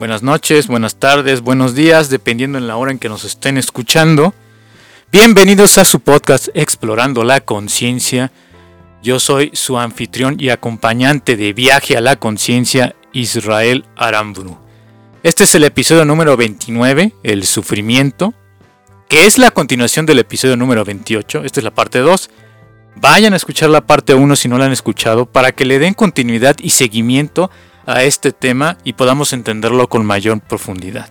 Buenas noches, buenas tardes, buenos días, dependiendo en la hora en que nos estén escuchando. Bienvenidos a su podcast Explorando la Conciencia. Yo soy su anfitrión y acompañante de Viaje a la Conciencia, Israel Aramburu. Este es el episodio número 29, El Sufrimiento, que es la continuación del episodio número 28. Esta es la parte 2. Vayan a escuchar la parte 1 si no la han escuchado para que le den continuidad y seguimiento este tema y podamos entenderlo con mayor profundidad.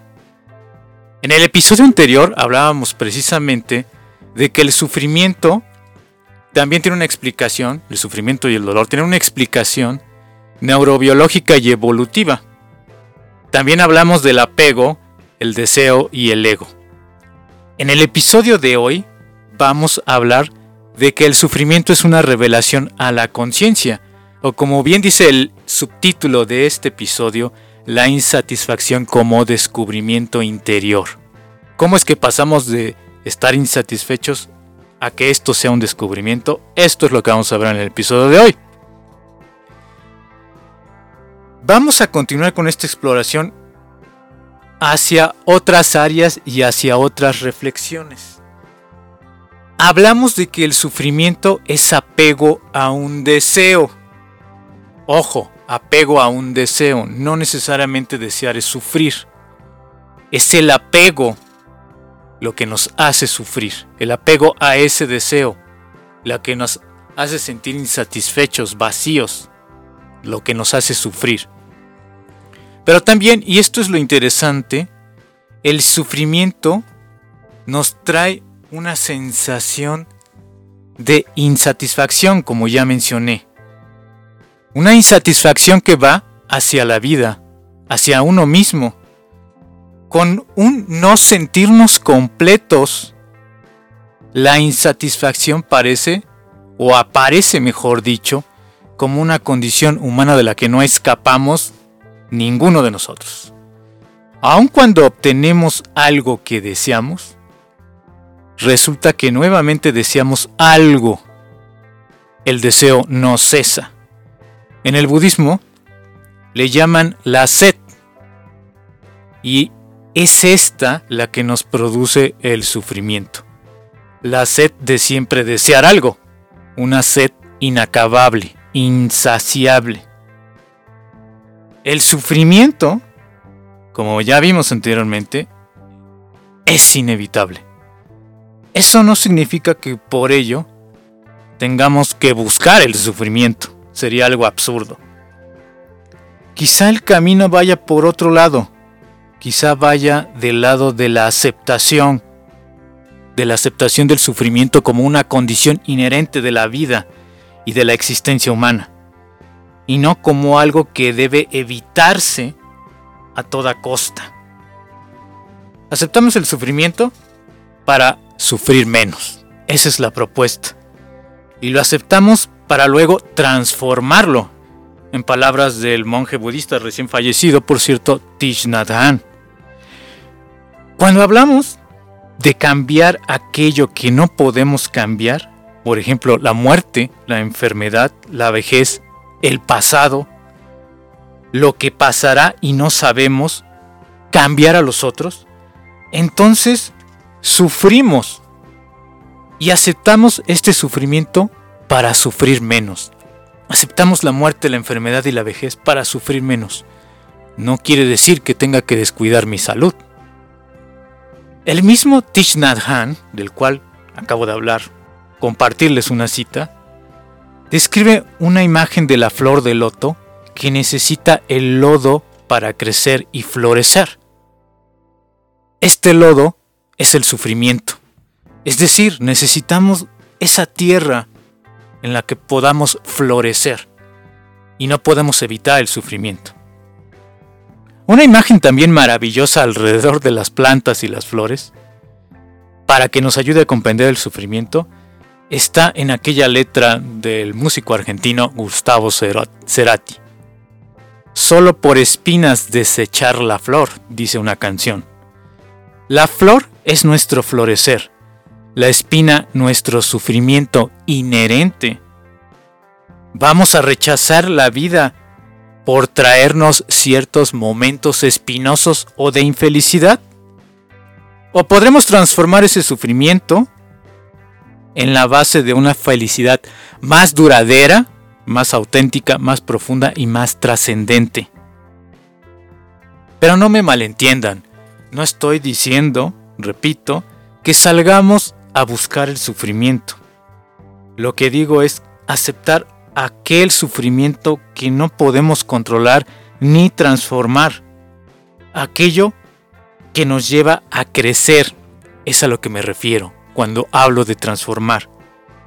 En el episodio anterior hablábamos precisamente de que el sufrimiento también tiene una explicación, el sufrimiento y el dolor tienen una explicación neurobiológica y evolutiva. También hablamos del apego, el deseo y el ego. En el episodio de hoy vamos a hablar de que el sufrimiento es una revelación a la conciencia, o como bien dice el subtítulo de este episodio, la insatisfacción como descubrimiento interior. ¿Cómo es que pasamos de estar insatisfechos a que esto sea un descubrimiento? Esto es lo que vamos a ver en el episodio de hoy. Vamos a continuar con esta exploración hacia otras áreas y hacia otras reflexiones. Hablamos de que el sufrimiento es apego a un deseo Ojo, apego a un deseo, no necesariamente desear es sufrir. Es el apego lo que nos hace sufrir, el apego a ese deseo, lo que nos hace sentir insatisfechos, vacíos, lo que nos hace sufrir. Pero también, y esto es lo interesante, el sufrimiento nos trae una sensación de insatisfacción, como ya mencioné. Una insatisfacción que va hacia la vida, hacia uno mismo, con un no sentirnos completos. La insatisfacción parece, o aparece mejor dicho, como una condición humana de la que no escapamos ninguno de nosotros. Aun cuando obtenemos algo que deseamos, resulta que nuevamente deseamos algo. El deseo no cesa. En el budismo le llaman la sed. Y es esta la que nos produce el sufrimiento. La sed de siempre desear algo. Una sed inacabable, insaciable. El sufrimiento, como ya vimos anteriormente, es inevitable. Eso no significa que por ello tengamos que buscar el sufrimiento sería algo absurdo. Quizá el camino vaya por otro lado, quizá vaya del lado de la aceptación, de la aceptación del sufrimiento como una condición inherente de la vida y de la existencia humana, y no como algo que debe evitarse a toda costa. Aceptamos el sufrimiento para sufrir menos. Esa es la propuesta. Y lo aceptamos para luego transformarlo, en palabras del monje budista recién fallecido, por cierto, Thich Nhat Hanh. Cuando hablamos de cambiar aquello que no podemos cambiar, por ejemplo, la muerte, la enfermedad, la vejez, el pasado, lo que pasará y no sabemos, cambiar a los otros, entonces sufrimos y aceptamos este sufrimiento para sufrir menos. Aceptamos la muerte, la enfermedad y la vejez para sufrir menos. No quiere decir que tenga que descuidar mi salud. El mismo Thich Nhat Hanh, del cual acabo de hablar, compartirles una cita, describe una imagen de la flor de loto que necesita el lodo para crecer y florecer. Este lodo es el sufrimiento. Es decir, necesitamos esa tierra en la que podamos florecer y no podemos evitar el sufrimiento. Una imagen también maravillosa alrededor de las plantas y las flores, para que nos ayude a comprender el sufrimiento, está en aquella letra del músico argentino Gustavo Cerati. Solo por espinas desechar la flor, dice una canción. La flor es nuestro florecer, la espina nuestro sufrimiento inherente. Vamos a rechazar la vida por traernos ciertos momentos espinosos o de infelicidad. O podremos transformar ese sufrimiento en la base de una felicidad más duradera, más auténtica, más profunda y más trascendente. Pero no me malentiendan, no estoy diciendo, repito, que salgamos a buscar el sufrimiento. Lo que digo es aceptar aquel sufrimiento que no podemos controlar ni transformar. Aquello que nos lleva a crecer. Es a lo que me refiero cuando hablo de transformar.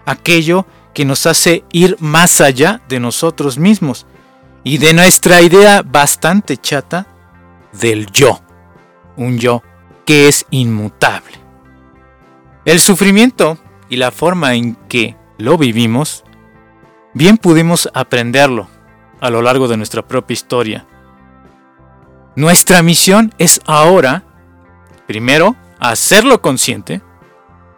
Aquello que nos hace ir más allá de nosotros mismos y de nuestra idea bastante chata del yo. Un yo que es inmutable. El sufrimiento y la forma en que lo vivimos, bien pudimos aprenderlo a lo largo de nuestra propia historia. Nuestra misión es ahora, primero, hacerlo consciente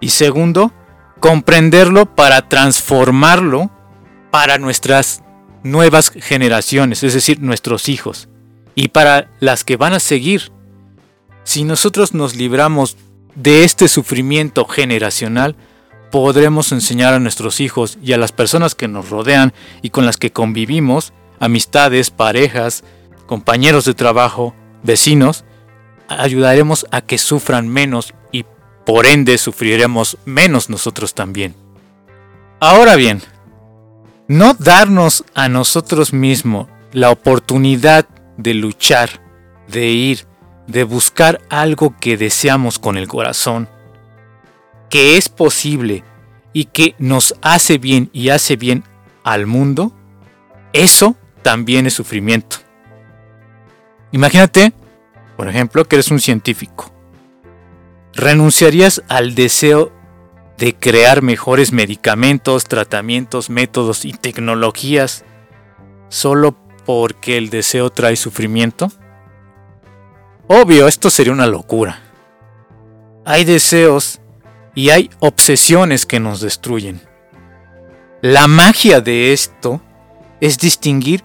y segundo, comprenderlo para transformarlo para nuestras nuevas generaciones, es decir, nuestros hijos, y para las que van a seguir. Si nosotros nos libramos de este sufrimiento generacional, podremos enseñar a nuestros hijos y a las personas que nos rodean y con las que convivimos, amistades, parejas, compañeros de trabajo, vecinos, ayudaremos a que sufran menos y por ende sufriremos menos nosotros también. Ahora bien, no darnos a nosotros mismos la oportunidad de luchar, de ir, de buscar algo que deseamos con el corazón, que es posible y que nos hace bien y hace bien al mundo, eso también es sufrimiento. Imagínate, por ejemplo, que eres un científico. ¿Renunciarías al deseo de crear mejores medicamentos, tratamientos, métodos y tecnologías solo porque el deseo trae sufrimiento? Obvio, esto sería una locura. Hay deseos y hay obsesiones que nos destruyen. La magia de esto es distinguir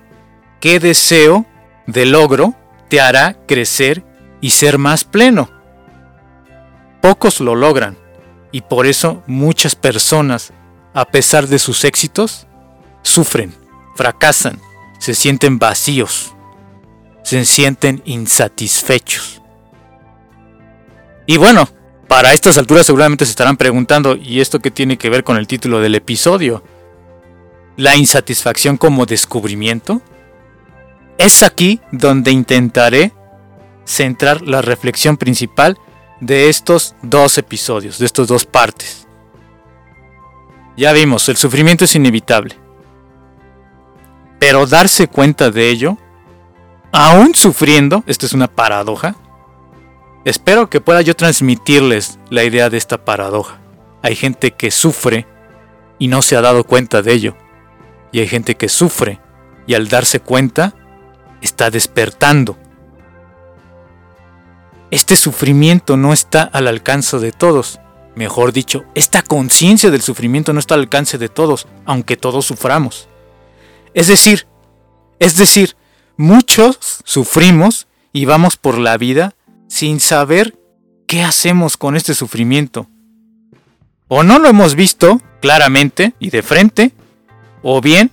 qué deseo de logro te hará crecer y ser más pleno. Pocos lo logran y por eso muchas personas, a pesar de sus éxitos, sufren, fracasan, se sienten vacíos, se sienten insatisfechos. Y bueno, para estas alturas seguramente se estarán preguntando, ¿y esto qué tiene que ver con el título del episodio? ¿La insatisfacción como descubrimiento? Es aquí donde intentaré centrar la reflexión principal de estos dos episodios, de estas dos partes. Ya vimos, el sufrimiento es inevitable. Pero darse cuenta de ello, aún sufriendo, esto es una paradoja, Espero que pueda yo transmitirles la idea de esta paradoja. Hay gente que sufre y no se ha dado cuenta de ello. Y hay gente que sufre y al darse cuenta está despertando. Este sufrimiento no está al alcance de todos. Mejor dicho, esta conciencia del sufrimiento no está al alcance de todos, aunque todos suframos. Es decir, es decir, muchos sufrimos y vamos por la vida sin saber qué hacemos con este sufrimiento. O no lo hemos visto claramente y de frente, o bien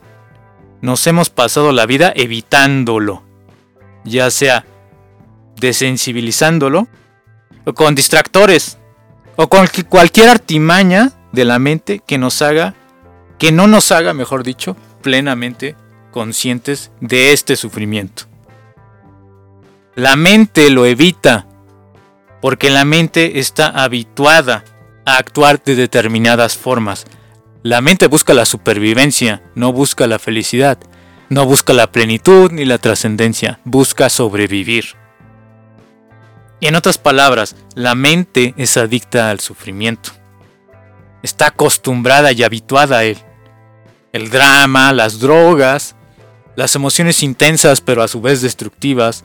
nos hemos pasado la vida evitándolo, ya sea desensibilizándolo, o con distractores, o con cualquier artimaña de la mente que nos haga, que no nos haga, mejor dicho, plenamente conscientes de este sufrimiento. La mente lo evita porque la mente está habituada a actuar de determinadas formas. La mente busca la supervivencia, no busca la felicidad, no busca la plenitud ni la trascendencia, busca sobrevivir. Y en otras palabras, la mente es adicta al sufrimiento. Está acostumbrada y habituada a él. El drama, las drogas, las emociones intensas pero a su vez destructivas,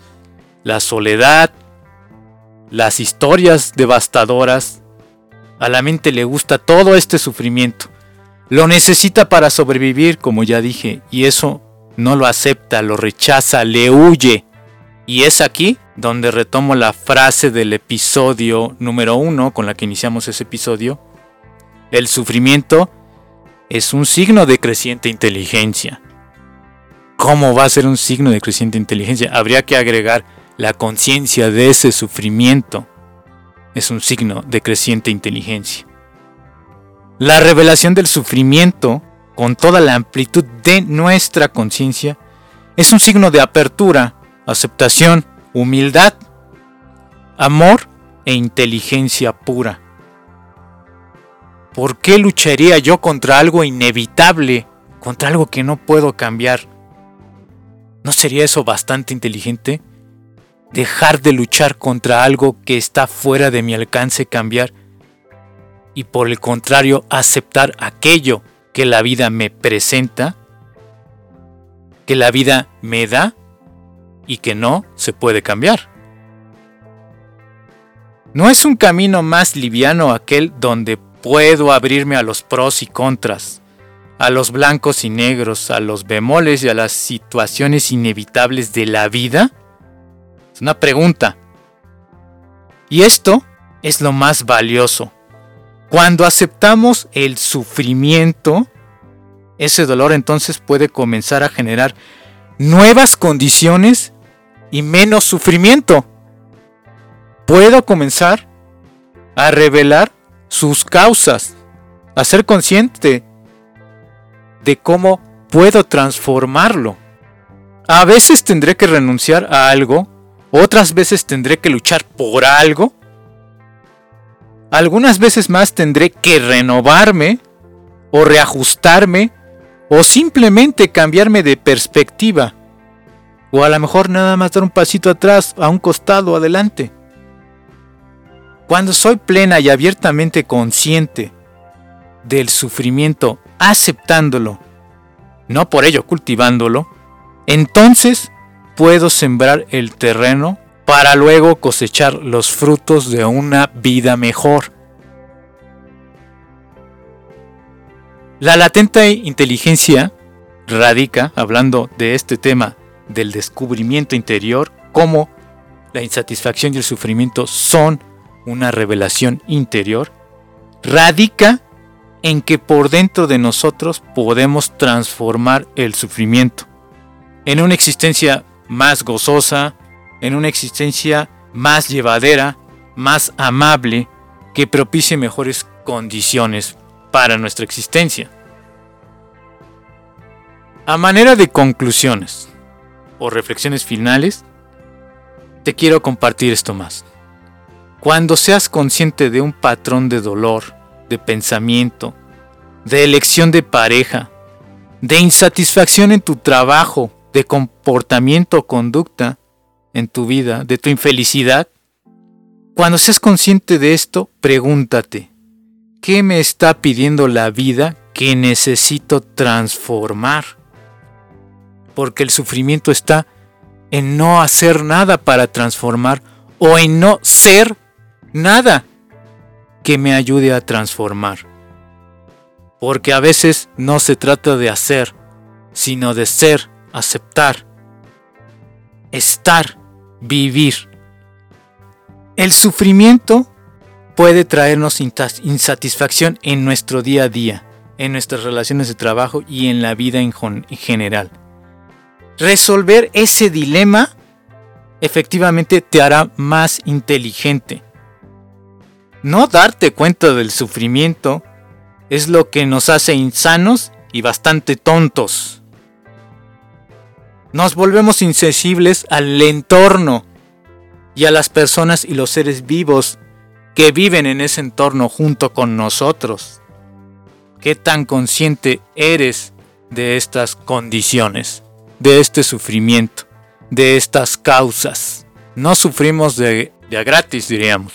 la soledad, las historias devastadoras. A la mente le gusta todo este sufrimiento. Lo necesita para sobrevivir, como ya dije, y eso no lo acepta, lo rechaza, le huye. Y es aquí donde retomo la frase del episodio número uno con la que iniciamos ese episodio. El sufrimiento es un signo de creciente inteligencia. ¿Cómo va a ser un signo de creciente inteligencia? Habría que agregar la conciencia de ese sufrimiento. Es un signo de creciente inteligencia. La revelación del sufrimiento, con toda la amplitud de nuestra conciencia, es un signo de apertura, aceptación, humildad, amor e inteligencia pura. ¿Por qué lucharía yo contra algo inevitable, contra algo que no puedo cambiar? ¿No sería eso bastante inteligente? Dejar de luchar contra algo que está fuera de mi alcance cambiar y por el contrario aceptar aquello que la vida me presenta, que la vida me da y que no se puede cambiar. No es un camino más liviano aquel donde puedo abrirme a los pros y contras, a los blancos y negros, a los bemoles y a las situaciones inevitables de la vida? Es una pregunta. Y esto es lo más valioso, cuando aceptamos el sufrimiento, ese dolor entonces puede comenzar a generar nuevas condiciones y menos sufrimiento. Puedo comenzar a revelar sus causas, a ser consciente de cómo puedo transformarlo. A veces tendré que renunciar a algo, otras veces tendré que luchar por algo algunas veces más tendré que renovarme o reajustarme o simplemente cambiarme de perspectiva. O a lo mejor nada más dar un pasito atrás, a un costado, adelante. Cuando soy plena y abiertamente consciente del sufrimiento, aceptándolo, no por ello cultivándolo, entonces puedo sembrar el terreno para luego cosechar los frutos de una vida mejor. La latente inteligencia radica, hablando de este tema del descubrimiento interior, cómo la insatisfacción y el sufrimiento son una revelación interior, radica en que por dentro de nosotros podemos transformar el sufrimiento en una existencia más gozosa, en una existencia más llevadera, más amable, que propicie mejores condiciones para nuestra existencia. A manera de conclusiones o reflexiones finales, te quiero compartir esto más. Cuando seas consciente de un patrón de dolor, de pensamiento, de elección de pareja, de insatisfacción en tu trabajo, de comportamiento o conducta, en tu vida, de tu infelicidad, cuando seas consciente de esto, pregúntate, ¿qué me está pidiendo la vida que necesito transformar? Porque el sufrimiento está en no hacer nada para transformar o en no ser nada que me ayude a transformar. Porque a veces no se trata de hacer, sino de ser, aceptar, estar vivir. El sufrimiento puede traernos insatisfacción en nuestro día a día, en nuestras relaciones de trabajo y en la vida en general. Resolver ese dilema efectivamente te hará más inteligente. No darte cuenta del sufrimiento es lo que nos hace insanos y bastante tontos nos volvemos insensibles al entorno y a las personas y los seres vivos que viven en ese entorno junto con nosotros. ¿Qué tan consciente eres de estas condiciones, de este sufrimiento, de estas causas? No sufrimos de, a gratis, diríamos.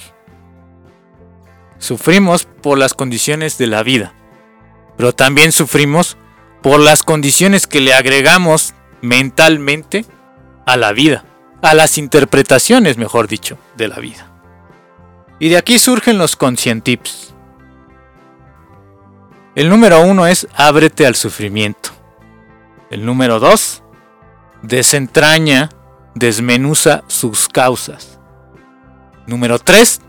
Sufrimos por las condiciones de la vida, pero también sufrimos por las condiciones que le agregamos mentalmente a la vida, a las interpretaciones, mejor dicho, de la vida. Y de aquí surgen los conscientips. El número uno es ábrete al sufrimiento. El número dos, desentraña, desmenuza sus causas. Número 3.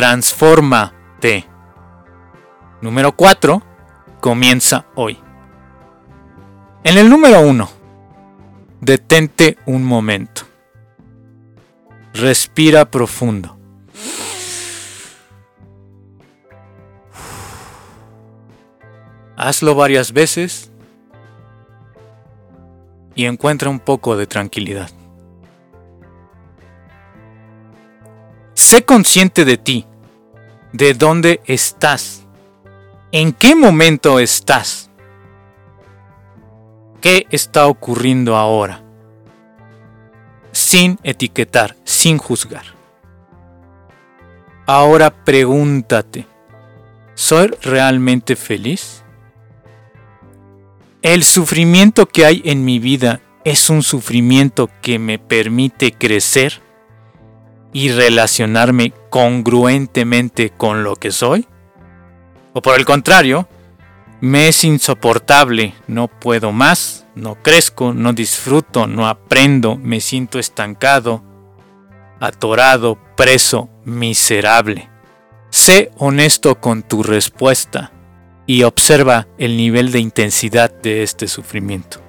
Transfórmate. Número 4. Comienza hoy. En el número 1. Detente un momento. Respira profundo. Hazlo varias veces y encuentra un poco de tranquilidad. Sé consciente de ti, de dónde estás, en qué momento estás, qué está ocurriendo ahora, sin etiquetar, sin juzgar. Ahora pregúntate, ¿soy realmente feliz? El sufrimiento que hay en mi vida es un sufrimiento que me permite crecer y relacionarme congruentemente con lo que soy? ¿O por el contrario, me es insoportable, no puedo más, no crezco, no disfruto, no aprendo, me siento estancado, atorado, preso, miserable? Sé honesto con tu respuesta y observa el nivel de intensidad de este sufrimiento.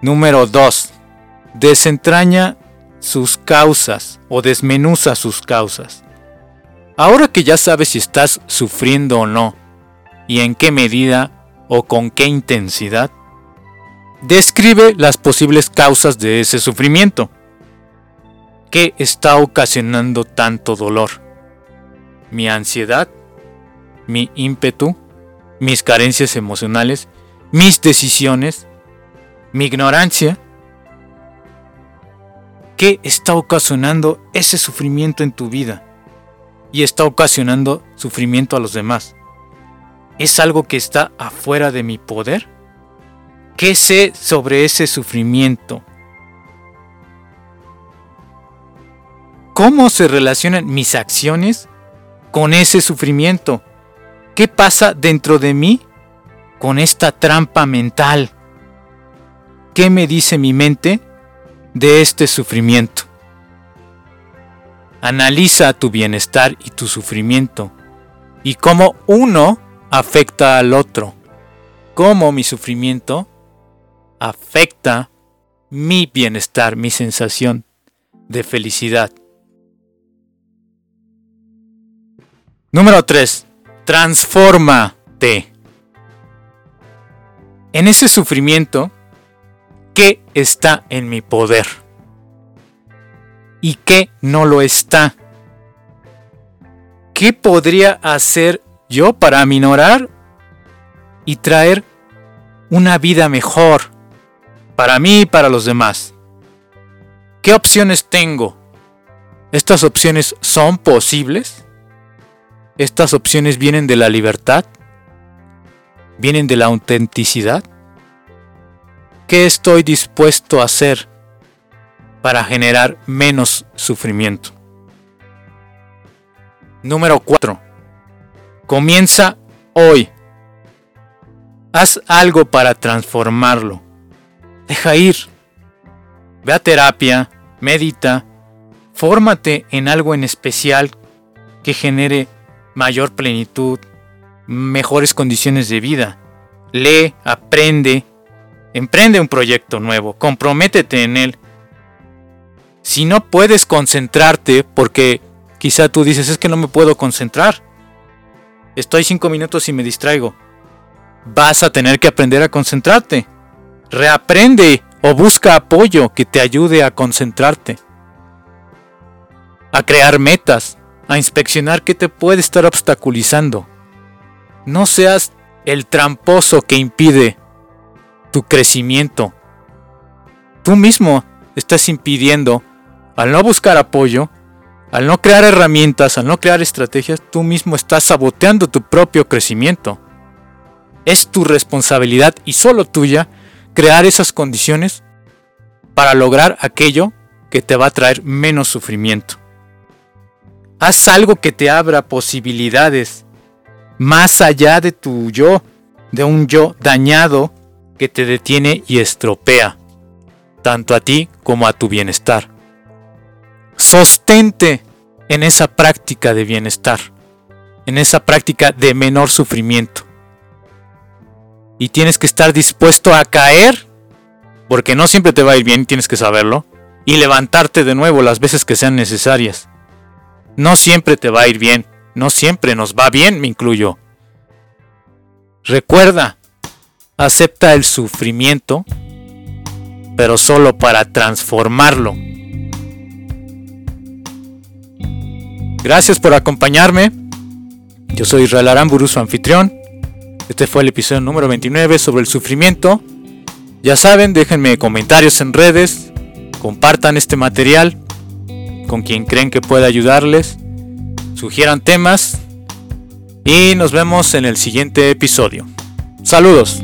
Número 2. Desentraña sus causas o desmenuza sus causas. Ahora que ya sabes si estás sufriendo o no, y en qué medida o con qué intensidad, describe las posibles causas de ese sufrimiento. ¿Qué está ocasionando tanto dolor? ¿Mi ansiedad? mi ímpetu, mis carencias emocionales, mis decisiones, mi ignorancia. ¿Qué está ocasionando ese sufrimiento en tu vida? Y está ocasionando sufrimiento a los demás. ¿Es algo que está afuera de mi poder? ¿Qué sé sobre ese sufrimiento? ¿Cómo se relacionan mis acciones con ese sufrimiento? ¿Qué pasa dentro de mí con esta trampa mental? ¿Qué me dice mi mente de este sufrimiento? Analiza tu bienestar y tu sufrimiento y cómo uno afecta al otro. Cómo mi sufrimiento afecta mi bienestar, mi sensación de felicidad. Número 3 transfórmate. En ese sufrimiento, ¿qué está en mi poder? ¿Y qué no lo está? ¿Qué podría hacer yo para aminorar y traer una vida mejor para mí y para los demás? ¿Qué opciones tengo? ¿Estas opciones son posibles? Estas opciones vienen de la libertad, vienen de la autenticidad. ¿Qué estoy dispuesto a hacer para generar menos sufrimiento? Número 4. Comienza hoy. Haz algo para transformarlo. Deja ir. Ve a terapia, medita, fórmate en algo en especial que genere mayor plenitud, mejores condiciones de vida. Lee, aprende, emprende un proyecto nuevo, comprométete en él. Si no puedes concentrarte, porque quizá tú dices es que no me puedo concentrar, estoy cinco minutos y me distraigo, vas a tener que aprender a concentrarte. Reaprende o busca apoyo que te ayude a concentrarte, a crear metas, a inspeccionar qué te puede estar obstaculizando. No seas el tramposo que impide tu crecimiento. Tú mismo estás impidiendo, al no buscar apoyo, al no crear herramientas, al no crear estrategias, tú mismo estás saboteando tu propio crecimiento. Es tu responsabilidad y solo tuya crear esas condiciones para lograr aquello que te va a traer menos sufrimiento. Haz algo que te abra posibilidades más allá de tu yo, de un yo dañado que te detiene y estropea, tanto a ti como a tu bienestar. Sostente en esa práctica de bienestar, en esa práctica de menor sufrimiento. Y tienes que estar dispuesto a caer, porque no siempre te va a ir bien, tienes que saberlo, y levantarte de nuevo las veces que sean necesarias. No siempre te va a ir bien, no siempre nos va bien, me incluyo. Recuerda, acepta el sufrimiento, pero solo para transformarlo. Gracias por acompañarme. Yo soy Israel Aramburu, su anfitrión. Este fue el episodio número 29 sobre el sufrimiento. Ya saben, déjenme comentarios en redes, compartan este material con quien creen que pueda ayudarles, sugieran temas y nos vemos en el siguiente episodio. Saludos.